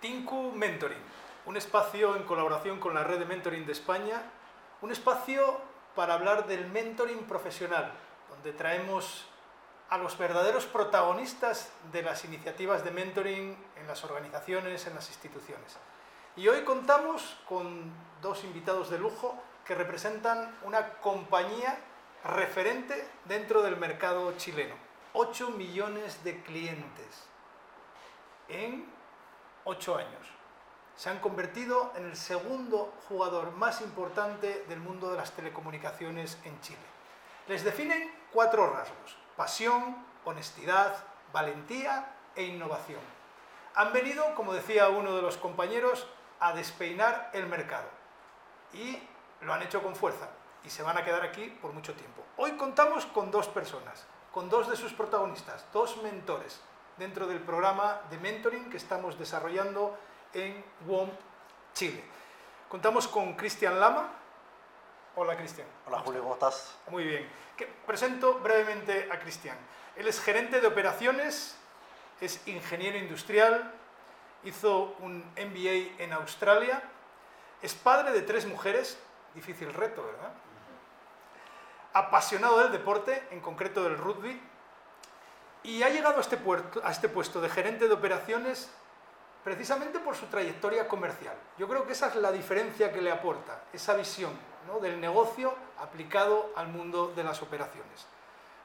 Tinku Mentoring, un espacio en colaboración con la red de mentoring de España, un espacio para hablar del mentoring profesional, donde traemos a los verdaderos protagonistas de las iniciativas de mentoring en las organizaciones, en las instituciones. Y hoy contamos con dos invitados de lujo que representan una compañía referente dentro del mercado chileno. 8 millones de clientes en 8 años. Se han convertido en el segundo jugador más importante del mundo de las telecomunicaciones en Chile. Les definen cuatro rasgos. Pasión, honestidad, valentía e innovación. Han venido, como decía uno de los compañeros, a despeinar el mercado. Y lo han hecho con fuerza y se van a quedar aquí por mucho tiempo. Hoy contamos con dos personas, con dos de sus protagonistas, dos mentores, dentro del programa de mentoring que estamos desarrollando en WOM Chile. Contamos con Cristian Lama. Hola Cristian. Hola Julio, ¿cómo estás? Muy bien. presento brevemente a Cristian. Él es gerente de operaciones, es ingeniero industrial, hizo un MBA en Australia, es padre de tres mujeres, difícil reto, ¿verdad? Apasionado del deporte, en concreto del rugby, y ha llegado a este, a este puesto de gerente de operaciones precisamente por su trayectoria comercial. Yo creo que esa es la diferencia que le aporta, esa visión del negocio aplicado al mundo de las operaciones.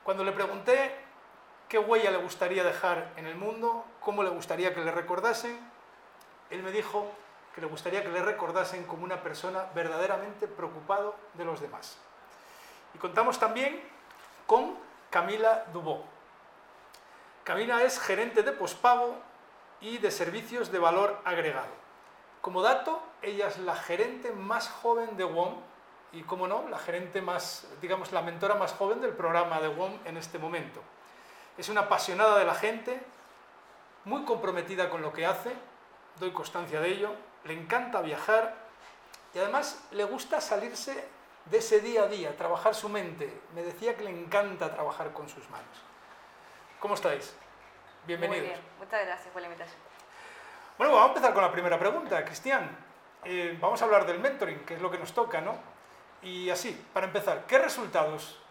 Cuando le pregunté qué huella le gustaría dejar en el mundo, cómo le gustaría que le recordasen, él me dijo que le gustaría que le recordasen como una persona verdaderamente preocupado de los demás. Y contamos también con Camila Dubó. Camila es gerente de pospago y de servicios de valor agregado. Como dato, ella es la gerente más joven de WOM y, como no, la gerente más, digamos, la mentora más joven del programa de WOM en este momento. Es una apasionada de la gente, muy comprometida con lo que hace, doy constancia de ello, le encanta viajar y además le gusta salirse de ese día a día, trabajar su mente. Me decía que le encanta trabajar con sus manos. ¿Cómo estáis? Bienvenidos. Muy bien, muchas gracias por la invitación. Bueno, vamos a empezar con la primera pregunta, Cristian. Eh, vamos a hablar del mentoring, que es lo que nos toca, ¿no? Y así, para empezar, ¿qué resultados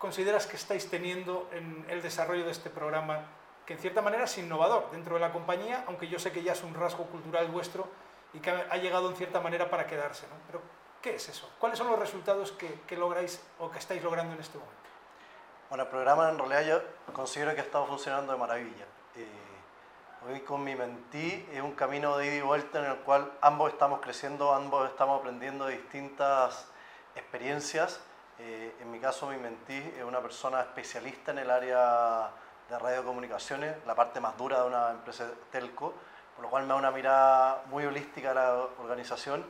consideras que estáis teniendo en el desarrollo de este programa, que en cierta manera es innovador dentro de la compañía, aunque yo sé que ya es un rasgo cultural vuestro y que ha llegado en cierta manera para quedarse. ¿no? Pero, ¿qué es eso? ¿Cuáles son los resultados que, lográis o que estáis logrando en este momento? Bueno, el programa en realidad yo considero que ha estado funcionando de maravilla. Eh, hoy con mi mentí es un camino de ida y vuelta en el cual ambos estamos creciendo, ambos estamos aprendiendo de distintas experiencias. Eh, en mi caso, mi mentí es una persona especialista en el área de radiocomunicaciones, la parte más dura de una empresa telco, por lo cual me da una mirada muy holística a la organización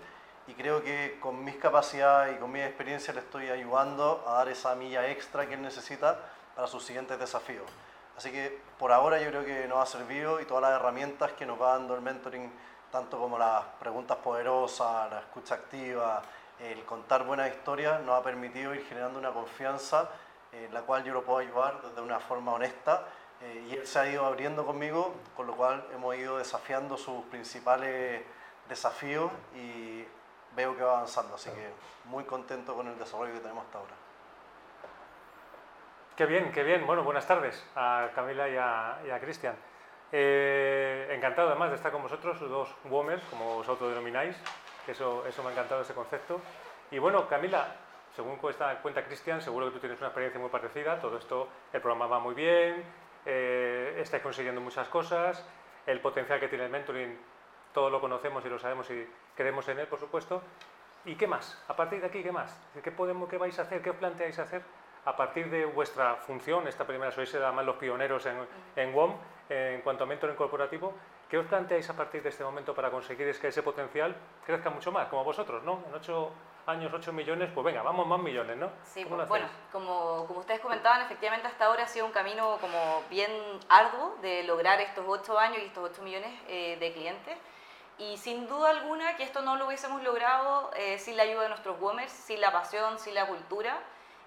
y creo que con mis capacidades y con mi experiencia le estoy ayudando a dar esa milla extra que él necesita para sus siguientes desafíos. Así que por ahora yo creo que nos ha servido y todas las herramientas que nos va dando el mentoring, tanto como las preguntas poderosas, la escucha activa, el contar buenas historias, nos ha permitido ir generando una confianza en la cual yo lo puedo ayudar de una forma honesta eh, y él se ha ido abriendo conmigo, con lo cual hemos ido desafiando sus principales desafíos y veo que va avanzando, así que muy contento con el desarrollo que tenemos hasta ahora. Qué bien, qué bien. Bueno, buenas tardes a Camila y a, Cristian. Eh, encantado además de estar con vosotros, dos WOMers, como os autodenomináis, que eso, eso me ha encantado ese concepto. Y bueno, Camila, según cuenta, cuenta Cristian, seguro que tú tienes una experiencia muy parecida, todo esto, el programa va muy bien, eh, estáis consiguiendo muchas cosas, el potencial que tiene el mentoring, todo lo conocemos y lo sabemos y creemos en él, por supuesto. ¿Y qué más? A partir de aquí, ¿qué más? ¿Qué, podemos, qué vais a hacer? ¿Qué os planteáis hacer? A partir de vuestra función, esta primera sois además los pioneros en, en WOM en cuanto a mentoring corporativo, ¿qué os planteáis a partir de este momento para conseguir que ese potencial crezca mucho más, como vosotros, ¿no? En ocho años, 8 millones, pues venga, vamos más millones, ¿no? Sí, pues, bueno, como, como ustedes comentaban, efectivamente hasta ahora ha sido un camino como bien arduo de lograr estos 8 años y estos 8 millones eh, de clientes. Y sin duda alguna que esto no lo hubiésemos logrado eh, sin la ayuda de nuestros WOMers, sin la pasión, sin la cultura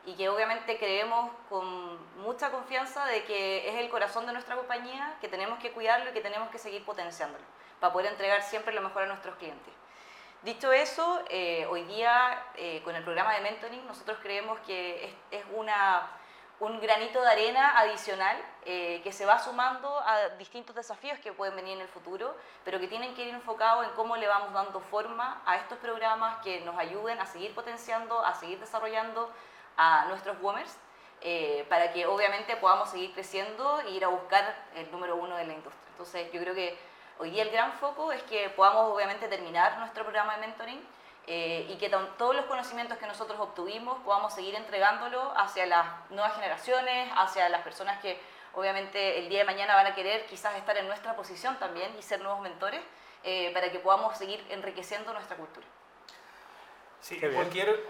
y que obviamente creemos con mucha confianza de que es el corazón de nuestra compañía, que tenemos que cuidarlo y que tenemos que seguir potenciándolo para poder entregar siempre lo mejor a nuestros clientes. Dicho eso, eh, hoy día eh, con el programa de mentoring nosotros creemos que es, es una un granito de arena adicional eh, que se va sumando a distintos desafíos que pueden venir en el futuro, pero que tienen que ir enfocados en cómo le vamos dando forma a estos programas que nos ayuden a seguir potenciando, a seguir desarrollando a nuestros WOMers, eh, para que obviamente podamos seguir creciendo e ir a buscar el número uno de la industria. Entonces yo creo que hoy día el gran foco es que podamos obviamente terminar nuestro programa de mentoring, eh, y que todos los conocimientos que nosotros obtuvimos podamos seguir entregándolo hacia las nuevas generaciones, hacia las personas que obviamente el día de mañana van a querer quizás estar en nuestra posición también y ser nuevos mentores eh, para que podamos seguir enriqueciendo nuestra cultura. Sí, cualquier,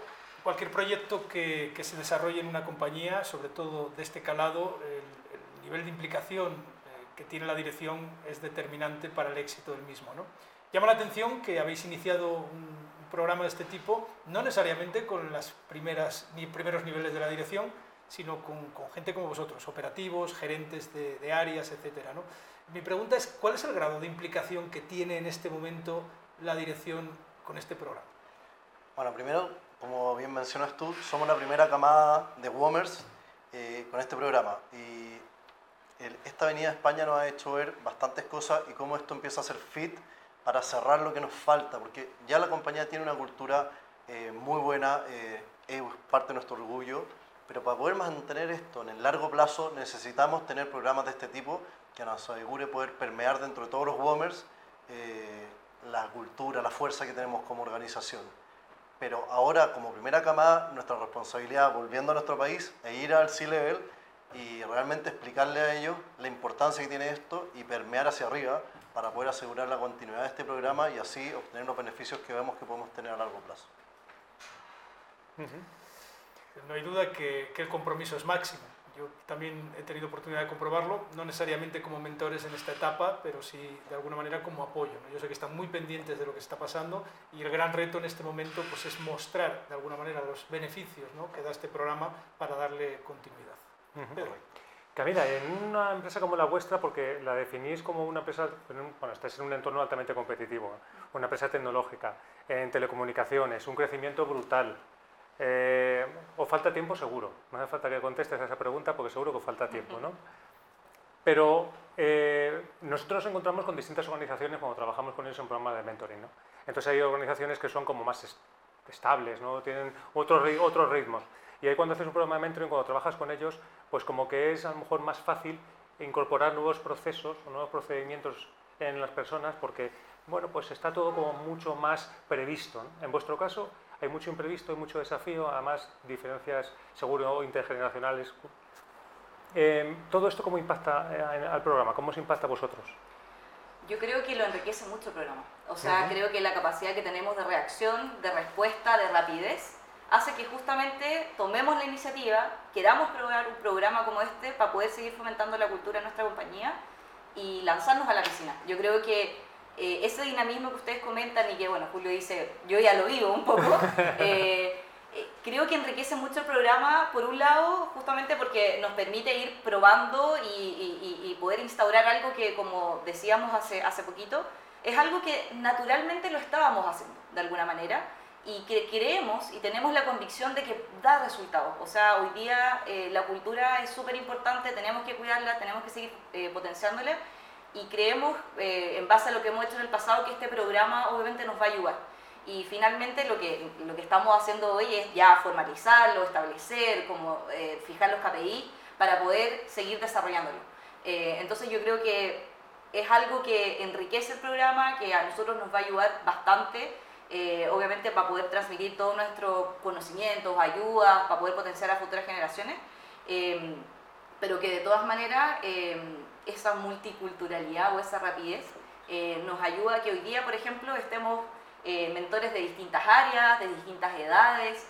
cualquier proyecto que, que, se desarrolle en una compañía, sobre todo de este calado, el, el nivel de implicación eh, que tiene la dirección es determinante para el éxito del mismo. ¿no? Llama la atención que habéis iniciado un programa de este tipo, no necesariamente con las primeras, ni primeros niveles de la dirección, sino con, gente como vosotros, operativos, gerentes de, áreas, etc. ¿no? Mi pregunta es, ¿cuál es el grado de implicación que tiene en este momento la dirección con este programa? Bueno, primero, como bien mencionas tú, somos la primera camada de WOMERS eh, con este programa. Y esta Avenida España nos ha hecho ver bastantes cosas y cómo esto empieza a ser fit para cerrar lo que nos falta, porque ya la compañía tiene una cultura eh, muy buena, eh, es parte de nuestro orgullo, pero para poder mantener esto en el largo plazo necesitamos tener programas de este tipo que nos asegure poder permear dentro de todos los WOMERS eh, la cultura, la fuerza que tenemos como organización. Pero ahora, como primera camada, nuestra responsabilidad, volviendo a nuestro país, e ir al C-Level y realmente explicarle a ellos la importancia que tiene esto y permear hacia arriba para poder asegurar la continuidad de este programa y así obtener los beneficios que vemos que podemos tener a largo plazo. No hay duda que, que, el compromiso es máximo. Yo también he tenido oportunidad de comprobarlo, no necesariamente como mentores en esta etapa, pero sí de alguna manera como apoyo. Yo sé que están muy pendientes de lo que está pasando y el gran reto en este momento pues, es mostrar de alguna manera los beneficios ¿no? que da este programa para darle continuidad. Camila, en una empresa como la vuestra, porque la definís como una empresa, bueno, estáis en un entorno altamente competitivo, una empresa tecnológica, en telecomunicaciones, un crecimiento brutal. Eh, ¿Os falta tiempo? Seguro. No hace falta que contestes a esa pregunta porque seguro que os falta tiempo, ¿no? Pero eh, nosotros nos encontramos con distintas organizaciones cuando trabajamos con ellos en programas de mentoring, ¿no? Entonces hay organizaciones que son como más estables, ¿no? Tienen otros, otros ritmos. Y ahí cuando haces un programa de mentoring, cuando trabajas con ellos, pues como que es a lo mejor más fácil incorporar nuevos procesos o nuevos procedimientos en las personas porque, bueno, pues está todo como mucho más previsto. En vuestro caso hay mucho imprevisto, hay mucho desafío, además diferencias seguro intergeneracionales. Eh, ¿Todo esto cómo impacta eh, al programa? ¿Cómo os impacta a vosotros? Yo creo que lo enriquece mucho el programa. O sea, creo que la capacidad que tenemos de reacción, de respuesta, de rapidez, hace que justamente tomemos la iniciativa, queramos probar un programa como este para poder seguir fomentando la cultura en nuestra compañía y lanzarnos a la piscina. Yo creo que eh, ese dinamismo que ustedes comentan y que, bueno, Julio dice, yo ya lo vivo un poco, eh, eh, creo que enriquece mucho el programa, por un lado, justamente porque nos permite ir probando y, y poder instaurar algo que, como decíamos hace, hace poquito, es algo que naturalmente lo estábamos haciendo, de alguna manera, y que creemos y tenemos la convicción de que da resultados. O sea, hoy día eh, la cultura es súper importante, tenemos que cuidarla, tenemos que seguir eh, potenciándola y creemos, eh, en base a lo que hemos hecho en el pasado, que este programa obviamente nos va a ayudar. Y finalmente lo que, lo que estamos haciendo hoy es ya formalizarlo, establecer, como fijar los KPI para poder seguir desarrollándolo. entonces yo creo que es algo que enriquece el programa, que a nosotros nos va a ayudar bastante eh, obviamente para poder transmitir todos nuestros conocimientos, ayudas, para poder potenciar a futuras generaciones, em, pero que de todas maneras em, esa multiculturalidad o esa rapidez eh, nos ayuda a que hoy día, por ejemplo, estemos eh, mentores de distintas áreas, de distintas edades,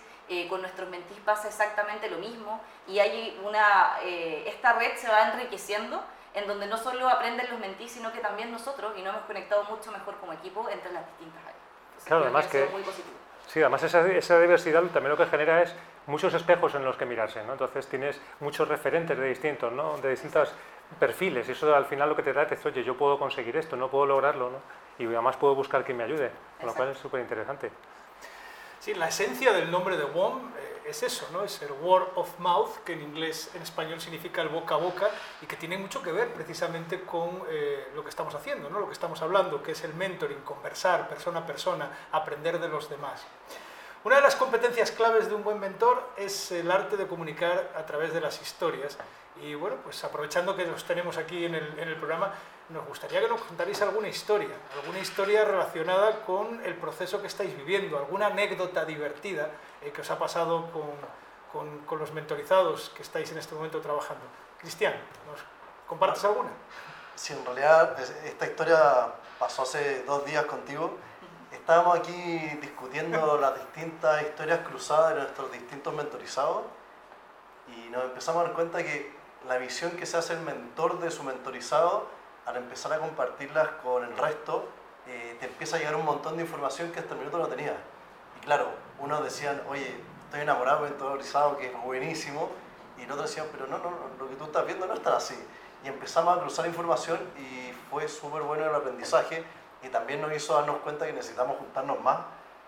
con nuestros mentís pasa exactamente lo mismo y hay una, esta red se va enriqueciendo en donde no solo aprenden los mentís, sino que también nosotros, y nos hemos conectado mucho mejor como equipo entre las distintas áreas. Claro, además que... Sí, además esa, esa, diversidad también lo que genera es muchos espejos en los que mirarse, ¿no? Entonces tienes muchos referentes de distintos, ¿no? De distintos perfiles y eso al final lo que te da es, oye, yo puedo conseguir esto, no puedo lograrlo, ¿no? y además puedo buscar quien me ayude, con lo cual es súper interesante. Sí, la esencia del nombre de WOM eh, es eso, ¿no? Es el word of mouth, que en inglés, en español significa el boca a boca y que tiene mucho que ver precisamente con eh, lo que estamos haciendo, ¿no? Lo que estamos hablando, que es el mentoring, conversar persona a persona, aprender de los demás. Una de las competencias claves de un buen mentor es el arte de comunicar a través de las historias. Y bueno, pues aprovechando que los tenemos aquí en el, en el programa, nos gustaría que nos contarais alguna historia, alguna historia relacionada con el proceso que estáis viviendo, alguna anécdota divertida eh, que os ha pasado con, con, con, los mentorizados que estáis en este momento trabajando. Cristian, ¿nos compartes alguna? Sí, en realidad esta historia pasó hace dos días contigo estábamos aquí discutiendo las distintas historias cruzadas de nuestros distintos mentorizados y nos empezamos a dar cuenta que la visión que se hace el mentor de su mentorizado, al empezar a compartirlas con el resto, eh, te empieza a llegar un montón de información que hasta el minuto no tenía. Claro, unos decían, oye, estoy enamorado de mentorizado, que es buenísimo, y el otro decían, pero no, no, lo que tú estás viendo no está así. Y empezamos a cruzar información y fue súper bueno el aprendizaje y también nos hizo darnos cuenta que necesitamos juntarnos más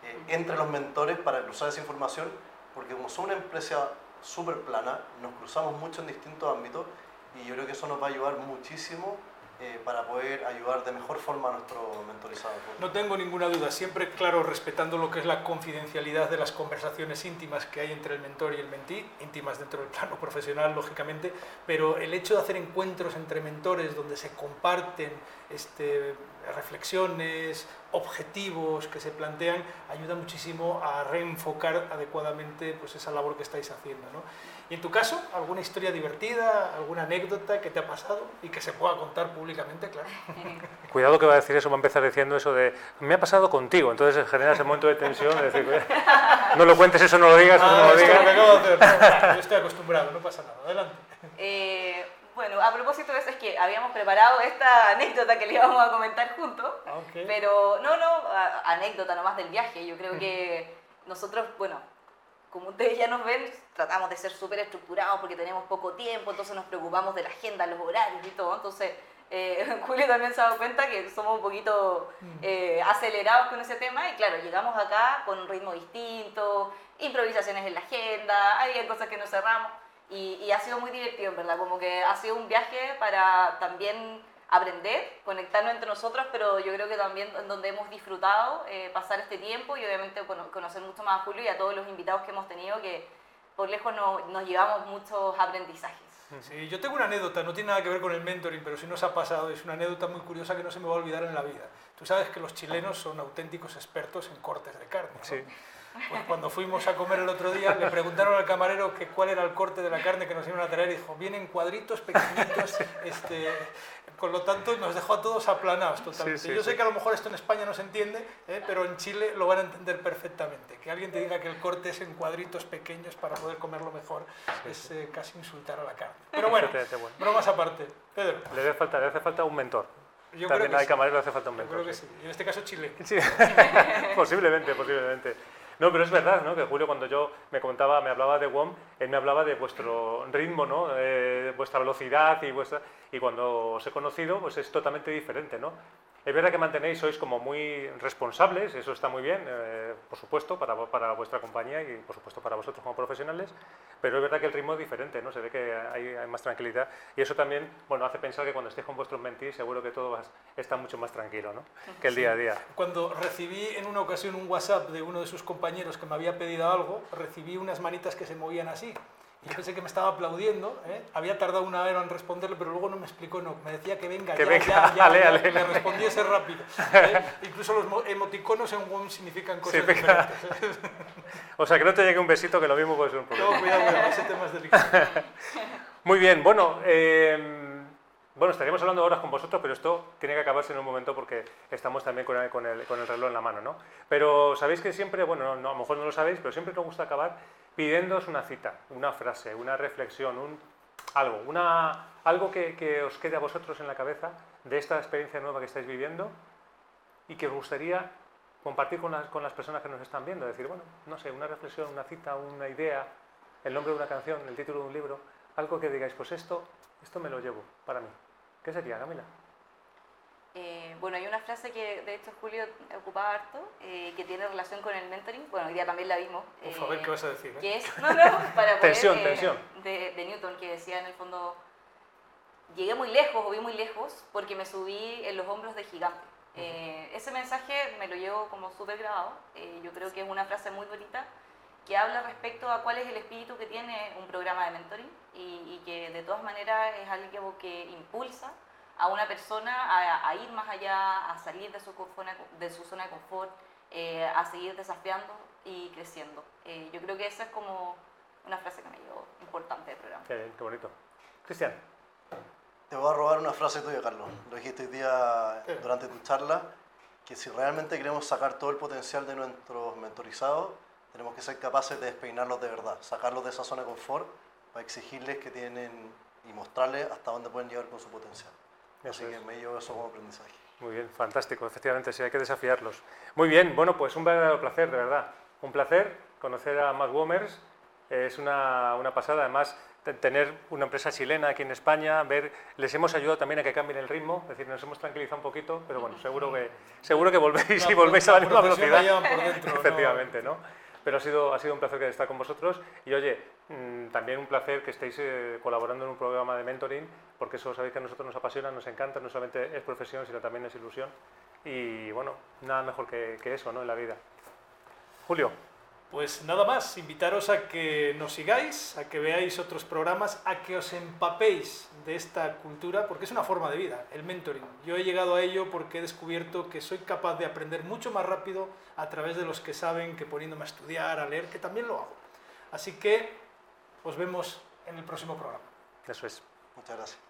eh, entre los mentores para cruzar esa información, porque como somos una empresa súper plana, nos cruzamos mucho en distintos ámbitos y yo creo que eso nos va a ayudar muchísimo eh, para poder ayudar de mejor forma a nuestro mentorizado. No tengo ninguna duda, siempre claro, respetando lo que es la confidencialidad de las conversaciones íntimas que hay entre el mentor y el mentí, íntimas dentro del plano profesional, lógicamente, pero el hecho de hacer encuentros entre mentores donde se comparten este, reflexiones, objetivos que se plantean, ayuda muchísimo a reenfocar adecuadamente pues, esa labor que estáis haciendo. ¿no? Y en tu caso, ¿alguna historia divertida, alguna anécdota que te ha pasado y que se pueda contar públicamente, claro? Cuidado que va a decir eso, va a empezar diciendo eso de, me ha pasado contigo, entonces genera ese momento de tensión, de decir, no lo cuentes, eso no lo digas, eso no Ah, lo que digas. acabo de hacer. No, yo estoy acostumbrado, no pasa nada. Adelante. Eh, a propósito de eso, es que habíamos preparado esta anécdota que le íbamos a comentar juntos, Ah, ok. pero no, no, a- anécdota nomás del viaje. Yo creo que nosotros, bueno, como ustedes ya nos ven, tratamos de ser súper estructurados porque tenemos poco tiempo, entonces nos preocupamos de la agenda, los horarios y todo. Entonces, eh, Julio también se ha dado cuenta que somos un poquito eh, acelerados con ese tema y claro, llegamos acá con un ritmo distinto, improvisaciones en la agenda, hay cosas que nos cerramos y, y ha sido muy divertido, en verdad, como que ha sido un viaje para también aprender, conectarnos entre nosotros, pero yo creo que también en donde hemos disfrutado eh, pasar este tiempo y obviamente cono- conocer mucho más a Julio y a todos los invitados que hemos tenido que por lejos no- nos llevamos muchos aprendizajes. Sí, yo tengo una anécdota, no tiene nada que ver con el mentoring, pero sí nos ha pasado, es una anécdota muy curiosa que no se me va a olvidar en la vida. Tú sabes que los chilenos son auténticos expertos en cortes de carne. ¿no? Sí. Pues cuando fuimos a comer el otro día, le preguntaron al camarero que cuál era el corte de la carne que nos iban a traer y dijo, vienen cuadritos pequeñitos, este, con lo tanto nos dejó a todos aplanados totalmente. Sí, sí, Yo sé sí. que a lo mejor esto en España no se entiende, ¿eh? pero en Chile lo van a entender perfectamente. Que alguien te diga que el corte es en cuadritos pequeños para poder comerlo mejor es eh, casi insultar a la carne. Pero bueno, bueno. bromas aparte. Pedro, Le hace falta, le hace falta un mentor. yo También creo que hay sí. camarero, le hace falta un Yo mentor. creo que sí. sí. Y en este caso Chile. Sí, posiblemente, posiblemente. No, pero es verdad, ¿no? Que Julio cuando yo me contaba, me hablaba de WOM, él me hablaba de vuestro ritmo, ¿no? Eh, vuestra velocidad y vuestra y cuando os he conocido, pues es totalmente diferente, ¿no? Es verdad que mantenéis, sois como muy responsables, eso está muy bien, eh, por supuesto, para, para vuestra compañía y por supuesto para vosotros como profesionales, pero es verdad que el ritmo es diferente, ¿no? Se ve que hay, hay más tranquilidad y eso también, bueno, hace pensar que cuando estéis con vuestros mentis seguro que todo va a- está mucho más tranquilo, ¿no? Que el día a día. Cuando recibí en una ocasión un WhatsApp de uno de sus compañeros que me había pedido algo, recibí unas manitas que se movían así. Y pensé que me estaba aplaudiendo, ¿eh? había tardado una hora en responderle, pero luego no me explicó, no, me decía que venga, Que ya, venga, ya, ya, ale, ya, ale. le respondiese rápido. ¿eh? Incluso los mo- emoticonos en WOM significan cosas Sí, diferentes. O sea, que no te llegue un besito, que lo mismo puede ser un No, problema. cuidado, cuidado, ese tema es delicado. Muy bien, bueno, eh, bueno, estaríamos hablando horas con vosotros, pero esto tiene que acabarse en un momento porque estamos también con el, con el- con el reloj en la mano, ¿no? Pero sabéis que siempre, bueno, no, a lo mejor no lo sabéis, pero siempre nos gusta acabar pidiéndoos una cita, una frase, una reflexión, un, algo, una, algo que, que os quede a vosotros en la cabeza de esta experiencia nueva que estáis viviendo y que os gustaría compartir con las, con las personas que nos están viendo. Decir, bueno, no sé, una reflexión, una cita, una idea, el nombre de una canción, el título de un libro, algo que digáis, pues esto, esto me lo llevo para mí. ¿Qué sería, Camila? Eh, bueno, hay una frase que de hecho Julio ocupaba harto, eh, que tiene relación con el mentoring. Bueno, hoy día también la vimos. Ver eh, qué vas a decir. ¿eh? Que es, no, no, para poner, Tensión, eh, tensión. De, de Newton, que decía en el fondo, llegué muy lejos o vi muy lejos porque me subí en los hombros de gigante. Eh, ese mensaje me lo llevo como súper grabado. Eh, yo creo que es una frase muy bonita que habla respecto a cuál es el espíritu que tiene un programa de mentoring y, y que de todas maneras es algo que impulsa a una persona a, a ir más allá, a salir de su, confona- de su zona de confort, eh, a seguir desafiando y creciendo. Eh, yo creo que esa es como una frase que me llevó importante del programa. Qué bien, qué bonito. Cristian, Te voy a robar una frase tuya, Carlos. Lo dijiste hoy día durante tu charla, que si realmente queremos sacar todo el potencial de nuestros mentorizados, tenemos que ser capaces de despeinarlos de verdad, sacarlos de esa zona de confort para exigirles que tienen y mostrarles hasta dónde pueden llegar con su potencial. Así que es. me llevo eso como aprendizaje. Muy bien, fantástico, efectivamente, sí, hay que desafiarlos. Muy bien, bueno, pues un verdadero placer, de verdad. Un placer conocer a más Womers, es una, una pasada, además, te- tener una empresa chilena aquí en España, ver, les hemos ayudado también a que cambien el ritmo, es decir, nos hemos tranquilizado un poquito, pero bueno, seguro que, seguro que volvéis y volvéis a la misma velocidad. por dentro, ¿no? Efectivamente, ¿no? Pero ha sido, ha sido un placer estar con vosotros y oye, mm, también un placer que estéis eh, colaborando en un programa de mentoring, porque eso sabéis que a nosotros nos apasiona, nos encanta, no solamente es profesión, sino también es ilusión. Y bueno, nada mejor que, que eso, ¿no? En la vida. Julio, Pues nada más, invitaros a que nos sigáis, a que veáis otros programas, a que os empapéis de esta cultura, porque es una forma de vida, el mentoring. Yo he llegado a ello porque he descubierto que soy capaz de aprender mucho más rápido a través de los que saben que poniéndome a estudiar, a leer, que también lo hago. Así que os vemos en el próximo programa. eso es. Muchas gracias.